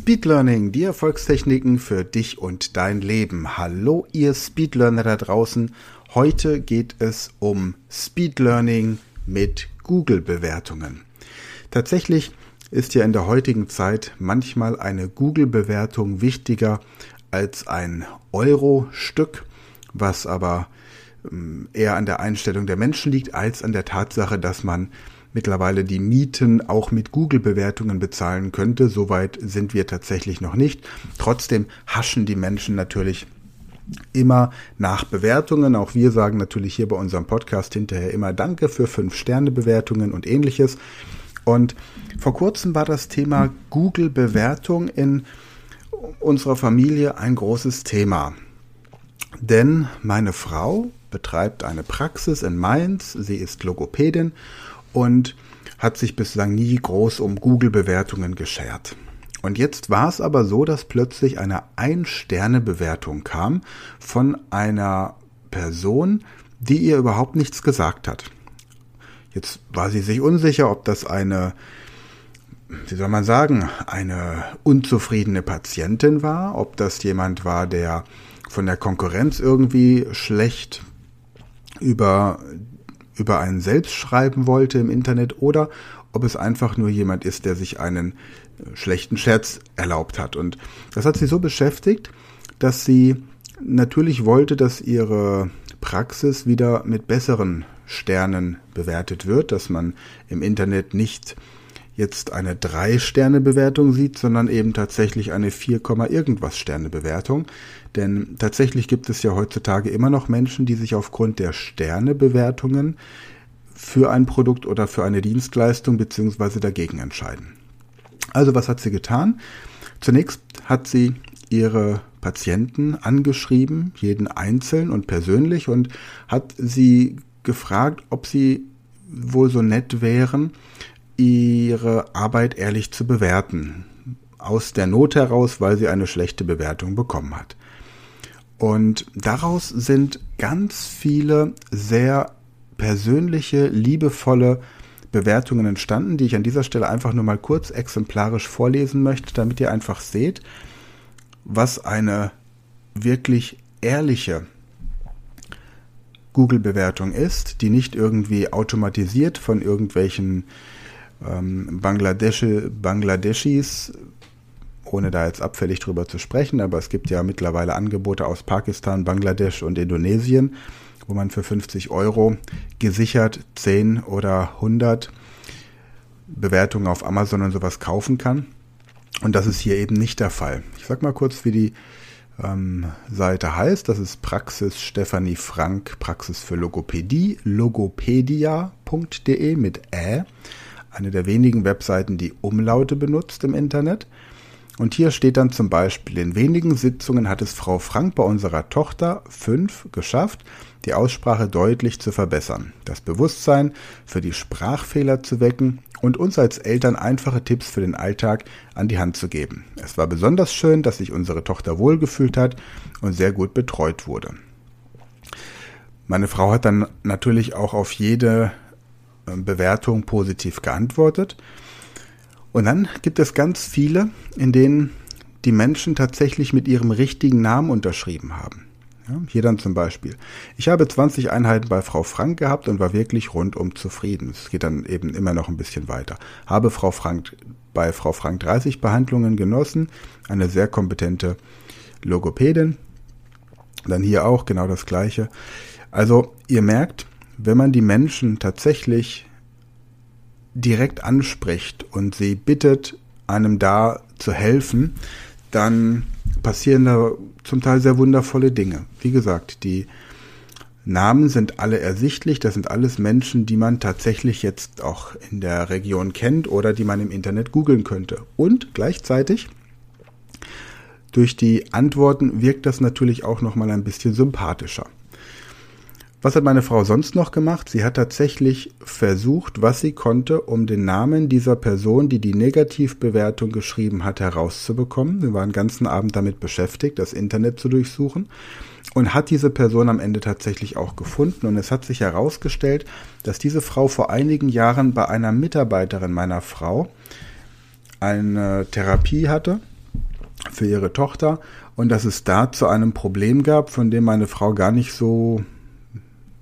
Speed Learning, die Erfolgstechniken für dich und dein Leben. Hallo, ihr Speed Learner da draußen. Heute geht es um Speed Learning mit Google-Bewertungen. Tatsächlich ist ja in der heutigen Zeit manchmal eine Google-Bewertung wichtiger als ein Euro-Stück, was aber ähm, eher an der Einstellung der Menschen liegt, als an der Tatsache, dass man mittlerweile die Mieten auch mit Google-Bewertungen bezahlen könnte. Soweit sind wir tatsächlich noch nicht. Trotzdem haschen die Menschen natürlich immer nach Bewertungen. Auch wir sagen natürlich hier bei unserem Podcast hinterher immer Danke für Fünf-Sterne-Bewertungen und ähnliches. Und vor kurzem war das Thema Google-Bewertung in unserer Familie ein großes Thema. Denn meine Frau betreibt eine Praxis in Mainz, sie ist Logopädin und hat sich bislang nie groß um Google-Bewertungen geschert. Und jetzt war es aber so, dass plötzlich eine Ein-Sterne-Bewertung kam von einer Person, die ihr überhaupt nichts gesagt hat. Jetzt war sie sich unsicher, ob das eine, wie soll man sagen, eine unzufriedene Patientin war, ob das jemand war, der von der Konkurrenz irgendwie schlecht über über einen selbst schreiben wollte im Internet oder ob es einfach nur jemand ist, der sich einen äh, schlechten Scherz erlaubt hat. Und das hat sie so beschäftigt, dass sie natürlich wollte, dass ihre Praxis wieder mit besseren Sternen bewertet wird, dass man im Internet nicht jetzt eine 3-Sterne-Bewertung sieht, sondern eben tatsächlich eine 4, irgendwas Sterne-Bewertung. Denn tatsächlich gibt es ja heutzutage immer noch Menschen, die sich aufgrund der Sternebewertungen für ein Produkt oder für eine Dienstleistung beziehungsweise dagegen entscheiden. Also was hat sie getan? Zunächst hat sie ihre Patienten angeschrieben, jeden einzeln und persönlich und hat sie gefragt, ob sie wohl so nett wären, ihre Arbeit ehrlich zu bewerten. Aus der Not heraus, weil sie eine schlechte Bewertung bekommen hat. Und daraus sind ganz viele sehr persönliche, liebevolle Bewertungen entstanden, die ich an dieser Stelle einfach nur mal kurz exemplarisch vorlesen möchte, damit ihr einfach seht, was eine wirklich ehrliche Google-Bewertung ist, die nicht irgendwie automatisiert von irgendwelchen ähm, Bangladeschi, Bangladeschis ohne da jetzt abfällig drüber zu sprechen, aber es gibt ja mittlerweile Angebote aus Pakistan, Bangladesch und Indonesien, wo man für 50 Euro gesichert 10 oder 100 Bewertungen auf Amazon und sowas kaufen kann. Und das ist hier eben nicht der Fall. Ich sag mal kurz, wie die ähm, Seite heißt. Das ist Praxis Stefanie Frank, Praxis für Logopädie, logopedia.de mit Ä. Eine der wenigen Webseiten, die Umlaute benutzt im Internet. Und hier steht dann zum Beispiel, in wenigen Sitzungen hat es Frau Frank bei unserer Tochter 5 geschafft, die Aussprache deutlich zu verbessern, das Bewusstsein für die Sprachfehler zu wecken und uns als Eltern einfache Tipps für den Alltag an die Hand zu geben. Es war besonders schön, dass sich unsere Tochter wohlgefühlt hat und sehr gut betreut wurde. Meine Frau hat dann natürlich auch auf jede äh, Bewertung positiv geantwortet und dann gibt es ganz viele, in denen die Menschen tatsächlich mit ihrem richtigen Namen unterschrieben haben. Ja, hier dann zum Beispiel. Ich habe 20 Einheiten bei Frau Frank gehabt und war wirklich rundum zufrieden. Es geht dann eben immer noch ein bisschen weiter. Habe Frau Frank bei Frau Frank 30 Behandlungen genossen. Eine sehr kompetente Logopädin. Dann hier auch genau das Gleiche. Also ihr merkt, wenn man die Menschen tatsächlich direkt anspricht und sie bittet, einem da zu helfen, dann passieren da zum Teil sehr wundervolle Dinge. Wie gesagt, die Namen sind alle ersichtlich. Das sind alles Menschen, die man tatsächlich jetzt auch in der Region kennt oder die man im Internet googeln könnte. Und gleichzeitig durch die Antworten wirkt das natürlich auch noch mal ein bisschen sympathischer. Was hat meine Frau sonst noch gemacht? Sie hat tatsächlich versucht, was sie konnte, um den Namen dieser Person, die die Negativbewertung geschrieben hat, herauszubekommen. Wir waren den ganzen Abend damit beschäftigt, das Internet zu durchsuchen und hat diese Person am Ende tatsächlich auch gefunden. Und es hat sich herausgestellt, dass diese Frau vor einigen Jahren bei einer Mitarbeiterin meiner Frau eine Therapie hatte für ihre Tochter und dass es da zu einem Problem gab, von dem meine Frau gar nicht so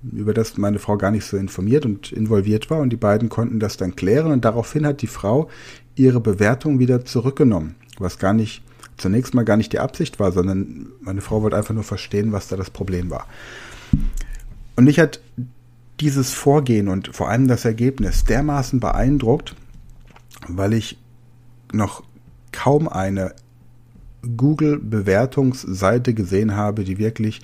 über das meine Frau gar nicht so informiert und involviert war. Und die beiden konnten das dann klären. Und daraufhin hat die Frau ihre Bewertung wieder zurückgenommen, was gar nicht zunächst mal gar nicht die Absicht war, sondern meine Frau wollte einfach nur verstehen, was da das Problem war. Und mich hat dieses Vorgehen und vor allem das Ergebnis dermaßen beeindruckt, weil ich noch kaum eine Google-Bewertungsseite gesehen habe, die wirklich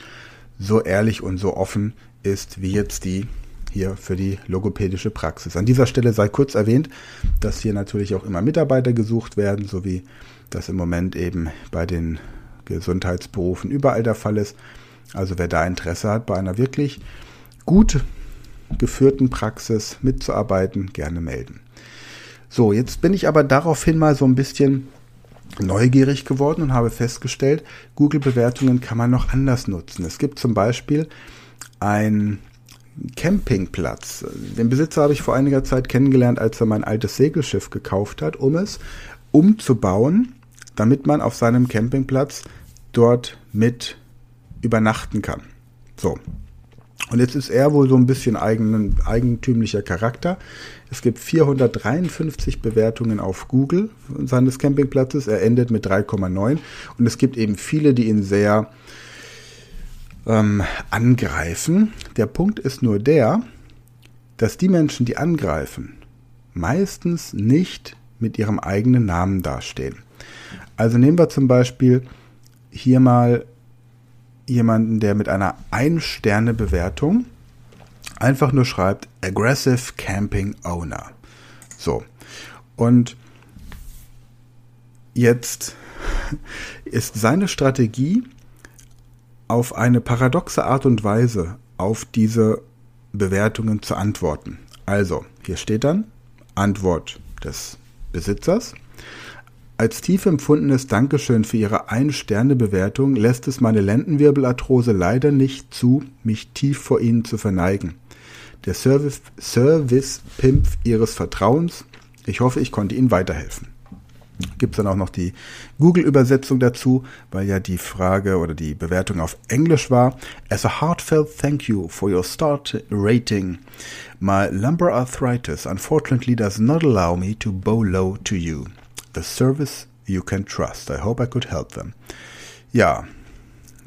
so ehrlich und so offen ist wie jetzt die hier für die logopädische Praxis. An dieser Stelle sei kurz erwähnt, dass hier natürlich auch immer Mitarbeiter gesucht werden, so wie das im Moment eben bei den Gesundheitsberufen überall der Fall ist. Also wer da Interesse hat, bei einer wirklich gut geführten Praxis mitzuarbeiten, gerne melden. So, jetzt bin ich aber daraufhin mal so ein bisschen neugierig geworden und habe festgestellt, Google-Bewertungen kann man noch anders nutzen. Es gibt zum Beispiel ein Campingplatz. Den Besitzer habe ich vor einiger Zeit kennengelernt, als er mein altes Segelschiff gekauft hat, um es umzubauen, damit man auf seinem Campingplatz dort mit übernachten kann. So. Und jetzt ist er wohl so ein bisschen eigenen, eigentümlicher Charakter. Es gibt 453 Bewertungen auf Google seines Campingplatzes. Er endet mit 3,9. Und es gibt eben viele, die ihn sehr ähm, angreifen. Der Punkt ist nur der, dass die Menschen, die angreifen, meistens nicht mit ihrem eigenen Namen dastehen. Also nehmen wir zum Beispiel hier mal jemanden, der mit einer Ein-Sterne-Bewertung einfach nur schreibt Aggressive Camping Owner. So. Und jetzt ist seine Strategie, auf eine paradoxe Art und Weise auf diese Bewertungen zu antworten. Also, hier steht dann Antwort des Besitzers. Als tief empfundenes Dankeschön für Ihre Ein-Sterne-Bewertung lässt es meine Lendenwirbelarthrose leider nicht zu, mich tief vor Ihnen zu verneigen. Der Service-Pimp Service Ihres Vertrauens. Ich hoffe, ich konnte Ihnen weiterhelfen gibt es dann auch noch die Google-Übersetzung dazu, weil ja die Frage oder die Bewertung auf Englisch war. As a heartfelt thank you for your start rating. My lumbar arthritis unfortunately does not allow me to bow low to you. The service you can trust. I hope I could help them. Ja,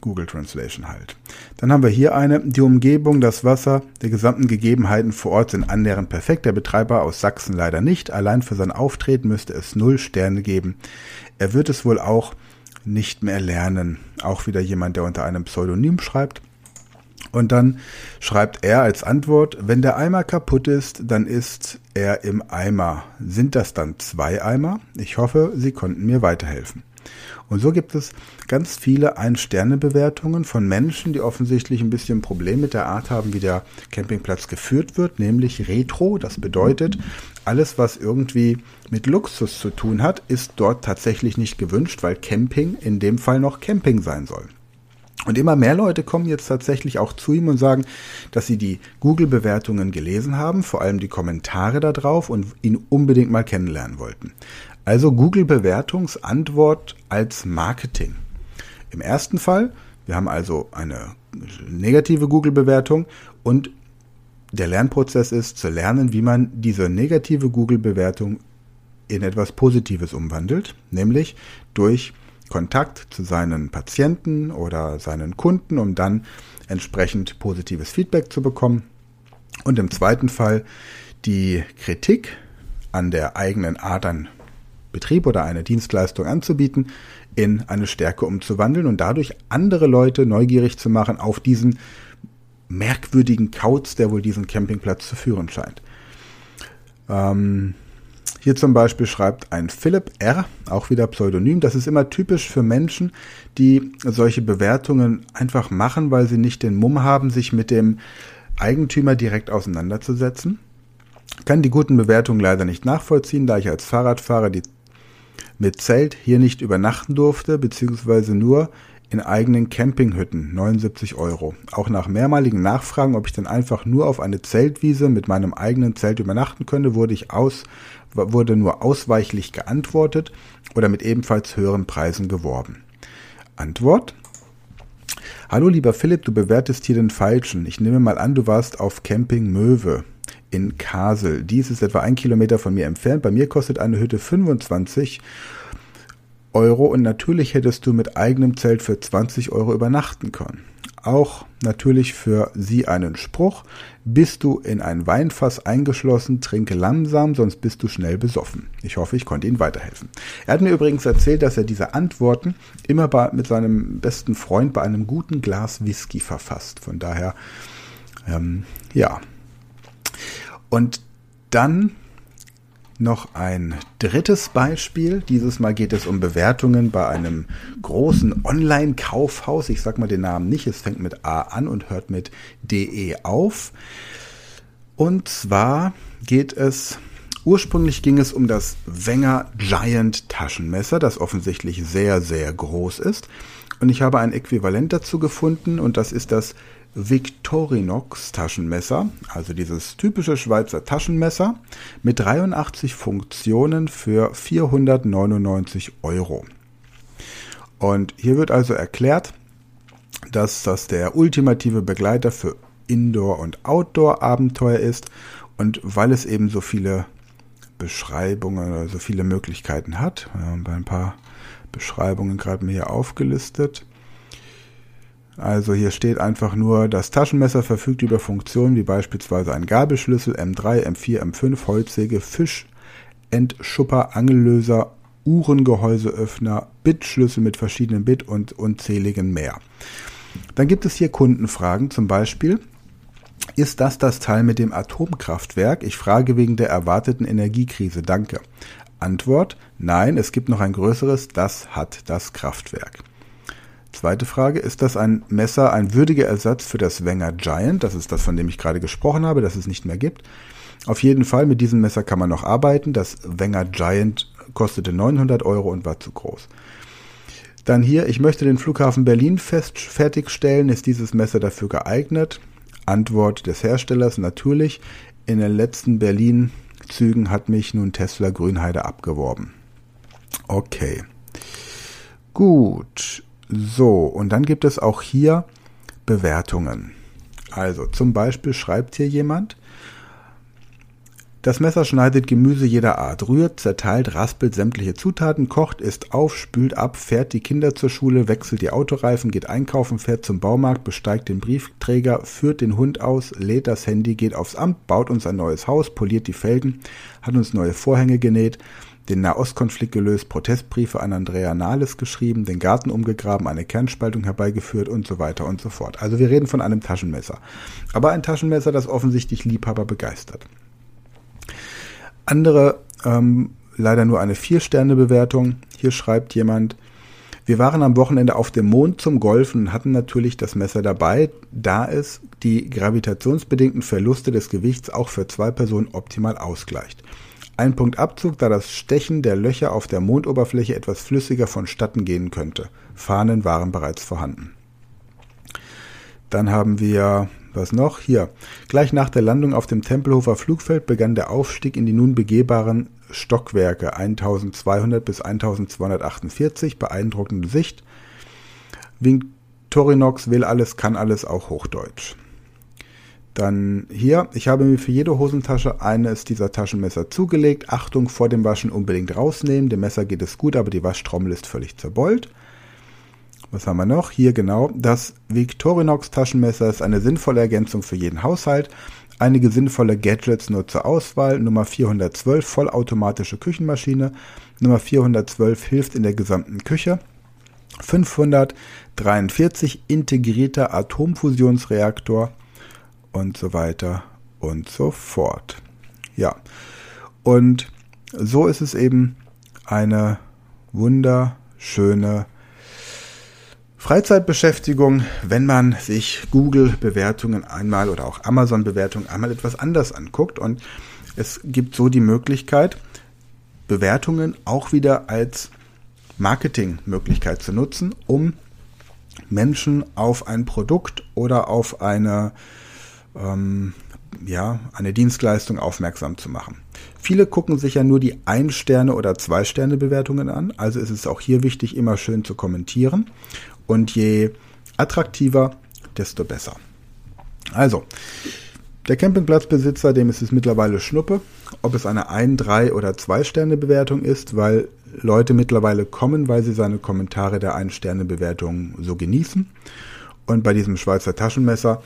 Google Translation halt. Dann haben wir hier eine, die Umgebung, das Wasser, die gesamten Gegebenheiten vor Ort sind annähernd perfekt. Der Betreiber aus Sachsen leider nicht. Allein für sein Auftreten müsste es null Sterne geben. Er wird es wohl auch nicht mehr lernen. Auch wieder jemand, der unter einem Pseudonym schreibt. Und dann schreibt er als Antwort, wenn der Eimer kaputt ist, dann ist er im Eimer. Sind das dann zwei Eimer? Ich hoffe, Sie konnten mir weiterhelfen. Und so gibt es ganz viele Ein-Sterne-Bewertungen von Menschen, die offensichtlich ein bisschen ein Problem mit der Art haben, wie der Campingplatz geführt wird, nämlich Retro. Das bedeutet, alles, was irgendwie mit Luxus zu tun hat, ist dort tatsächlich nicht gewünscht, weil Camping in dem Fall noch Camping sein soll. Und immer mehr Leute kommen jetzt tatsächlich auch zu ihm und sagen, dass sie die Google-Bewertungen gelesen haben, vor allem die Kommentare da drauf und ihn unbedingt mal kennenlernen wollten. Also Google Bewertungsantwort als Marketing. Im ersten Fall, wir haben also eine negative Google Bewertung und der Lernprozess ist zu lernen, wie man diese negative Google Bewertung in etwas Positives umwandelt, nämlich durch Kontakt zu seinen Patienten oder seinen Kunden, um dann entsprechend positives Feedback zu bekommen. Und im zweiten Fall die Kritik an der eigenen Art an Betrieb oder eine Dienstleistung anzubieten, in eine Stärke umzuwandeln und dadurch andere Leute neugierig zu machen auf diesen merkwürdigen Kauz, der wohl diesen Campingplatz zu führen scheint. Ähm, hier zum Beispiel schreibt ein Philipp R., auch wieder Pseudonym. Das ist immer typisch für Menschen, die solche Bewertungen einfach machen, weil sie nicht den Mumm haben, sich mit dem Eigentümer direkt auseinanderzusetzen. Kann die guten Bewertungen leider nicht nachvollziehen, da ich als Fahrradfahrer die mit Zelt hier nicht übernachten durfte, beziehungsweise nur in eigenen Campinghütten, 79 Euro. Auch nach mehrmaligen Nachfragen, ob ich dann einfach nur auf eine Zeltwiese mit meinem eigenen Zelt übernachten könnte, wurde ich aus, wurde nur ausweichlich geantwortet oder mit ebenfalls höheren Preisen geworben. Antwort? Hallo lieber Philipp, du bewertest hier den Falschen. Ich nehme mal an, du warst auf Camping Möwe in Kasel. Dies ist etwa ein Kilometer von mir entfernt. Bei mir kostet eine Hütte 25 Euro und natürlich hättest du mit eigenem Zelt für 20 Euro übernachten können. Auch natürlich für sie einen Spruch. Bist du in ein Weinfass eingeschlossen, trinke langsam, sonst bist du schnell besoffen. Ich hoffe, ich konnte Ihnen weiterhelfen. Er hat mir übrigens erzählt, dass er diese Antworten immer bei, mit seinem besten Freund bei einem guten Glas Whisky verfasst. Von daher, ähm, ja. Und dann noch ein drittes Beispiel. Dieses Mal geht es um Bewertungen bei einem großen Online-Kaufhaus. Ich sage mal den Namen nicht. Es fängt mit A an und hört mit DE auf. Und zwar geht es Ursprünglich ging es um das Wenger Giant Taschenmesser, das offensichtlich sehr, sehr groß ist. Und ich habe ein Äquivalent dazu gefunden und das ist das Victorinox Taschenmesser, also dieses typische Schweizer Taschenmesser mit 83 Funktionen für 499 Euro. Und hier wird also erklärt, dass das der ultimative Begleiter für Indoor- und Outdoor-Abenteuer ist und weil es eben so viele Beschreibungen so viele Möglichkeiten hat, haben ein paar Beschreibungen gerade mir hier aufgelistet, also hier steht einfach nur, das Taschenmesser verfügt über Funktionen wie beispielsweise ein Gabelschlüssel, M3, M4, M5, Holzsäge, Fisch, Entschupper, Angellöser, Uhrengehäuseöffner, Bitschlüssel mit verschiedenen Bit und unzähligen mehr. Dann gibt es hier Kundenfragen, zum Beispiel, ist das das Teil mit dem Atomkraftwerk? Ich frage wegen der erwarteten Energiekrise. Danke. Antwort, nein, es gibt noch ein größeres, das hat das Kraftwerk. Zweite Frage, ist das ein Messer ein würdiger Ersatz für das Wenger Giant? Das ist das, von dem ich gerade gesprochen habe, das es nicht mehr gibt. Auf jeden Fall, mit diesem Messer kann man noch arbeiten. Das Wenger Giant kostete 900 Euro und war zu groß. Dann hier, ich möchte den Flughafen Berlin fest, fertigstellen. Ist dieses Messer dafür geeignet? Antwort des Herstellers natürlich. In den letzten Berlin-Zügen hat mich nun Tesla Grünheide abgeworben. Okay. Gut. So, und dann gibt es auch hier Bewertungen. Also zum Beispiel schreibt hier jemand, das Messer schneidet Gemüse jeder Art, rührt, zerteilt, raspelt sämtliche Zutaten, kocht, isst auf, spült ab, fährt die Kinder zur Schule, wechselt die Autoreifen, geht einkaufen, fährt zum Baumarkt, besteigt den Briefträger, führt den Hund aus, lädt das Handy, geht aufs Amt, baut uns ein neues Haus, poliert die Felgen, hat uns neue Vorhänge genäht, den Nahostkonflikt gelöst, Protestbriefe an Andrea Nahles geschrieben, den Garten umgegraben, eine Kernspaltung herbeigeführt und so weiter und so fort. Also wir reden von einem Taschenmesser. Aber ein Taschenmesser, das offensichtlich Liebhaber begeistert. Andere, ähm, leider nur eine Vier-Sterne-Bewertung. Hier schreibt jemand, wir waren am Wochenende auf dem Mond zum Golfen und hatten natürlich das Messer dabei, da es die gravitationsbedingten Verluste des Gewichts auch für zwei Personen optimal ausgleicht. Ein Punkt Abzug, da das Stechen der Löcher auf der Mondoberfläche etwas flüssiger vonstatten gehen könnte. Fahnen waren bereits vorhanden. Dann haben wir, was noch? Hier. Gleich nach der Landung auf dem Tempelhofer Flugfeld begann der Aufstieg in die nun begehbaren Stockwerke 1200 bis 1248. Beeindruckende Sicht. Victorinox will alles, kann alles, auch Hochdeutsch. Dann hier, ich habe mir für jede Hosentasche eines dieser Taschenmesser zugelegt. Achtung, vor dem Waschen unbedingt rausnehmen. Dem Messer geht es gut, aber die Waschtrommel ist völlig zerbeult. Was haben wir noch? Hier genau. Das Victorinox Taschenmesser ist eine sinnvolle Ergänzung für jeden Haushalt. Einige sinnvolle Gadgets nur zur Auswahl. Nummer 412 vollautomatische Küchenmaschine. Nummer 412 hilft in der gesamten Küche. 543 integrierter Atomfusionsreaktor und so weiter und so fort. Ja, und so ist es eben eine wunderschöne Freizeitbeschäftigung, wenn man sich Google-Bewertungen einmal oder auch Amazon-Bewertungen einmal etwas anders anguckt. Und es gibt so die Möglichkeit, Bewertungen auch wieder als Marketingmöglichkeit zu nutzen, um Menschen auf ein Produkt oder auf eine, ähm, ja, eine Dienstleistung aufmerksam zu machen. Viele gucken sich ja nur die Ein-Sterne- oder Zwei-Sterne-Bewertungen an, also ist es auch hier wichtig, immer schön zu kommentieren. Und je attraktiver, desto besser. Also, der Campingplatzbesitzer, dem ist es mittlerweile Schnuppe, ob es eine Ein-, Drei- oder Zwei-Sterne-Bewertung ist, weil Leute mittlerweile kommen, weil sie seine Kommentare der Ein-Sterne-Bewertung so genießen. Und bei diesem Schweizer Taschenmesser,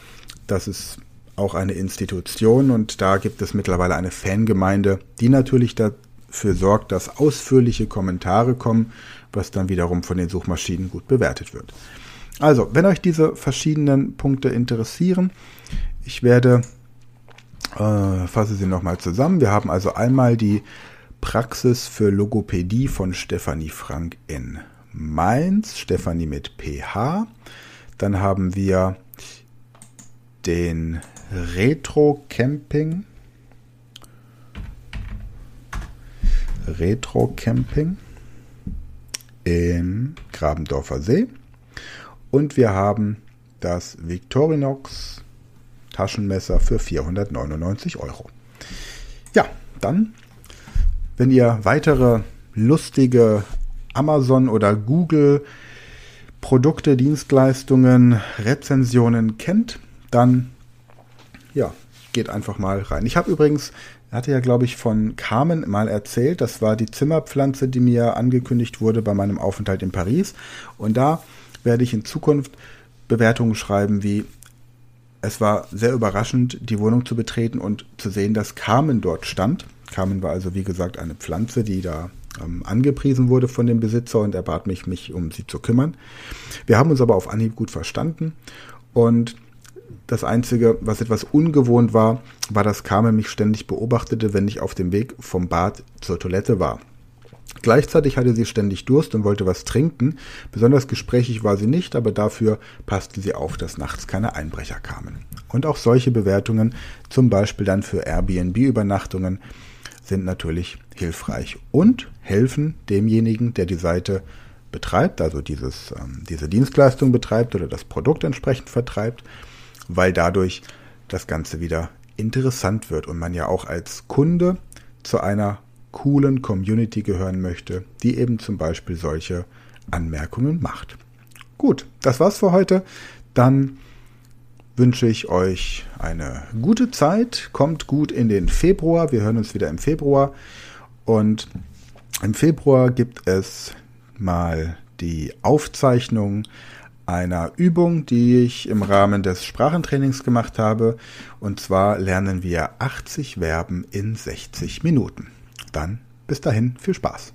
das ist auch eine Institution und da gibt es mittlerweile eine Fangemeinde, die natürlich dafür sorgt, dass ausführliche Kommentare kommen, was dann wiederum von den Suchmaschinen gut bewertet wird. Also, wenn euch diese verschiedenen Punkte interessieren, ich werde, äh, fasse sie nochmal zusammen. Wir haben also einmal die Praxis für Logopädie von Stefanie Frank in Mainz, Stefanie mit PH. Dann haben wir den Retro Camping. Retro Camping im Grabendorfer See. Und wir haben das Victorinox Taschenmesser für 499 Euro. Ja, dann, wenn ihr weitere lustige Amazon oder Google Produkte, Dienstleistungen, Rezensionen kennt, dann ja, geht einfach mal rein. Ich habe übrigens, hatte ja, glaube ich, von Carmen mal erzählt, das war die Zimmerpflanze, die mir angekündigt wurde bei meinem Aufenthalt in Paris. Und da werde ich in Zukunft Bewertungen schreiben wie es war sehr überraschend, die Wohnung zu betreten und zu sehen, dass Carmen dort stand. Carmen war also, wie gesagt, eine Pflanze, die da ähm, angepriesen wurde von dem Besitzer und er bat mich, mich um sie zu kümmern. Wir haben uns aber auf Anhieb gut verstanden und das Einzige, was etwas ungewohnt war, war, dass Carmen mich ständig beobachtete, wenn ich auf dem Weg vom Bad zur Toilette war. Gleichzeitig hatte sie ständig Durst und wollte was trinken. Besonders gesprächig war sie nicht, aber dafür passte sie auf, dass nachts keine Einbrecher kamen. Und auch solche Bewertungen, zum Beispiel dann für Airbnb-Übernachtungen, sind natürlich hilfreich und helfen demjenigen, der die Seite betreibt, also dieses, ähm, diese Dienstleistung betreibt oder das Produkt entsprechend vertreibt, weil dadurch das Ganze wieder interessant wird und man ja auch als Kunde zu einer coolen Community gehören möchte, die eben zum Beispiel solche Anmerkungen macht. Gut, das war's für heute. Dann wünsche ich euch eine gute Zeit. Kommt gut in den Februar. Wir hören uns wieder im Februar. Und im Februar gibt es mal die Aufzeichnung einer Übung, die ich im Rahmen des Sprachentrainings gemacht habe. Und zwar lernen wir 80 Verben in 60 Minuten. Dann bis dahin viel Spaß.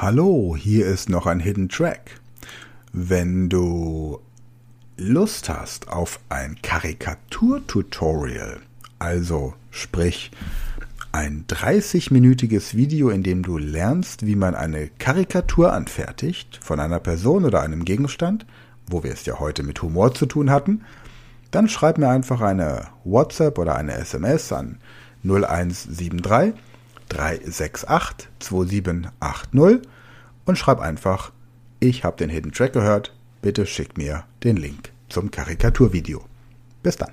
Hallo, hier ist noch ein Hidden Track. Wenn du Lust hast auf ein Karikatur-Tutorial, also sprich ein 30-minütiges Video, in dem du lernst, wie man eine Karikatur anfertigt von einer Person oder einem Gegenstand, wo wir es ja heute mit Humor zu tun hatten, dann schreib mir einfach eine WhatsApp oder eine SMS an 0173 368 2780 und schreib einfach, ich habe den Hidden Track gehört, bitte schick mir den Link zum Karikaturvideo. Bis dann.